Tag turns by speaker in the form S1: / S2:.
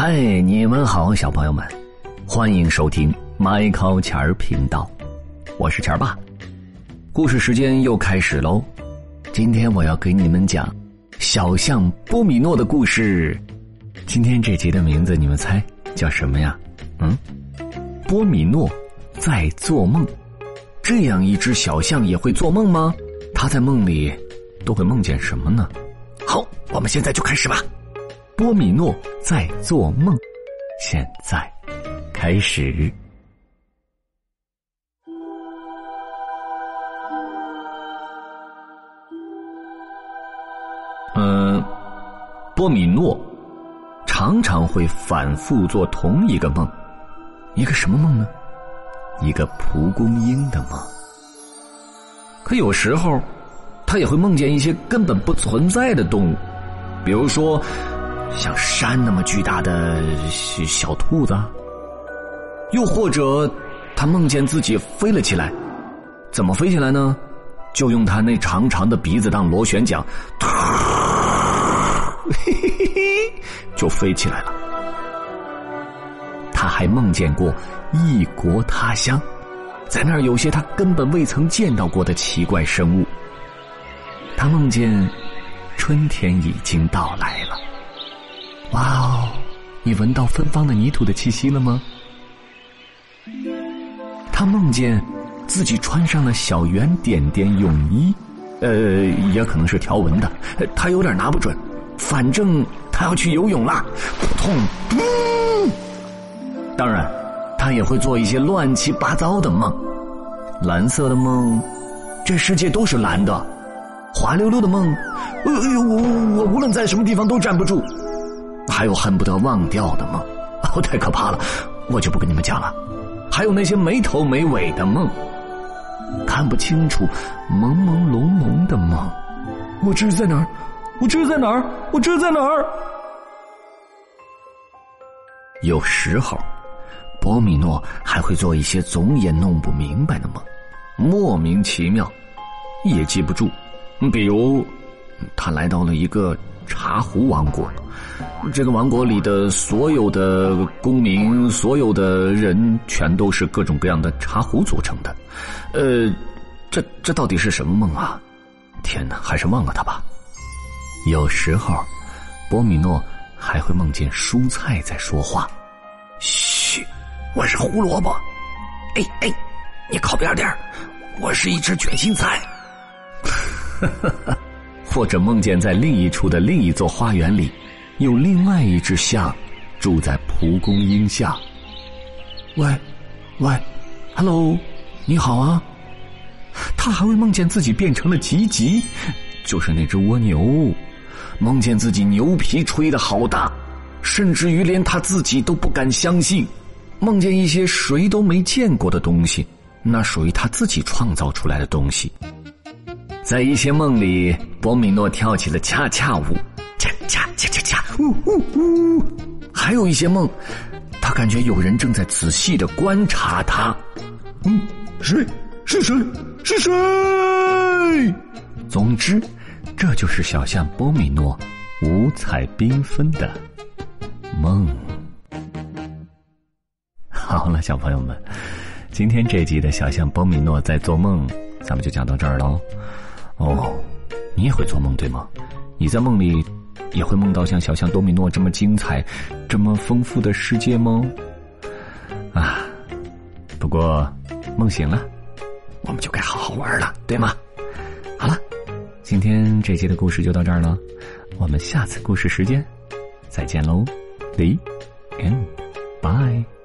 S1: 嗨，你们好，小朋友们，欢迎收听麦考钱儿频道，我是钱儿爸。故事时间又开始喽，今天我要给你们讲小象波米诺的故事。今天这集的名字你们猜叫什么呀？嗯，波米诺在做梦。这样一只小象也会做梦吗？它在梦里都会梦见什么呢？好，我们现在就开始吧。波米诺在做梦，现在开始。嗯，波米诺常常会反复做同一个梦，一个什么梦呢？一个蒲公英的梦。可有时候，他也会梦见一些根本不存在的动物，比如说。像山那么巨大的小兔子，又或者他梦见自己飞了起来，怎么飞起来呢？就用他那长长的鼻子当螺旋桨，嘿嘿嘿，就飞起来了。他还梦见过异国他乡，在那儿有些他根本未曾见到过的奇怪生物。他梦见春天已经到来了。哇哦！你闻到芬芳的泥土的气息了吗？他梦见自己穿上了小圆点点泳衣，呃，也可能是条纹的，他有点拿不准。反正他要去游泳啦，痛！当然，他也会做一些乱七八糟的梦，蓝色的梦，这世界都是蓝的；滑溜溜的梦，哎呦，我我无论在什么地方都站不住。还有恨不得忘掉的梦，哦，太可怕了，我就不跟你们讲了。还有那些没头没尾的梦，看不清楚，朦朦胧胧的梦。我这是在哪儿？我这是在哪儿？我这是在哪儿？有时候，波米诺还会做一些总也弄不明白的梦，莫名其妙，也记不住。比如，他来到了一个茶壶王国。这个王国里的所有的公民，所有的人，全都是各种各样的茶壶组成的。呃，这这到底是什么梦啊？天哪，还是忘了它吧。有时候，波米诺还会梦见蔬菜在说话。嘘，我是胡萝卜。哎哎，你靠边点我是一只卷心菜。哈 哈或者梦见在另一处的另一座花园里。有另外一只象住在蒲公英下。喂，喂，Hello，你好啊！他还会梦见自己变成了吉吉，就是那只蜗牛，梦见自己牛皮吹得好大，甚至于连他自己都不敢相信，梦见一些谁都没见过的东西，那属于他自己创造出来的东西。在一些梦里，波米诺跳起了恰恰舞。恰恰恰恰恰，呜呜呜！还有一些梦，他感觉有人正在仔细的观察他。嗯，谁？是谁？是谁？总之，这就是小象波米诺五彩缤纷的梦。好了，小朋友们，今天这集的小象波米诺在做梦，咱们就讲到这儿喽。哦，你也会做梦对吗？你在梦里。也会梦到像小象多米诺这么精彩、这么丰富的世界吗？啊，不过梦醒了，我们就该好好玩了，对吗？好了，今天这期的故事就到这儿了，我们下次故事时间再见喽，The end。